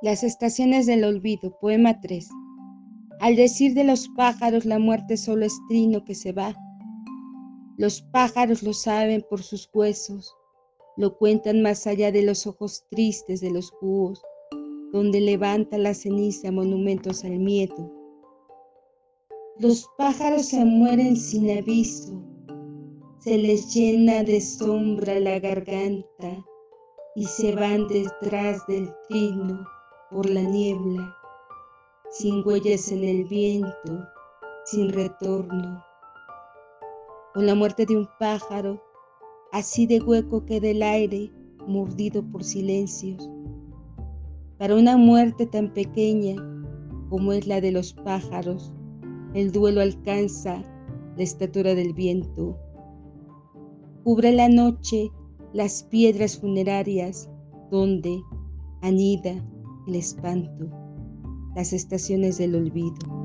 Las estaciones del olvido, poema 3. Al decir de los pájaros la muerte solo es trino que se va. Los pájaros lo saben por sus huesos, lo cuentan más allá de los ojos tristes de los búhos, donde levanta la ceniza monumentos al miedo. Los pájaros se mueren sin aviso, se les llena de sombra la garganta y se van detrás del trino por la niebla, sin huellas en el viento, sin retorno. Con la muerte de un pájaro, así de hueco queda el aire, mordido por silencios. Para una muerte tan pequeña como es la de los pájaros, el duelo alcanza la estatura del viento. Cubre la noche las piedras funerarias donde anida el espanto, las estaciones del olvido.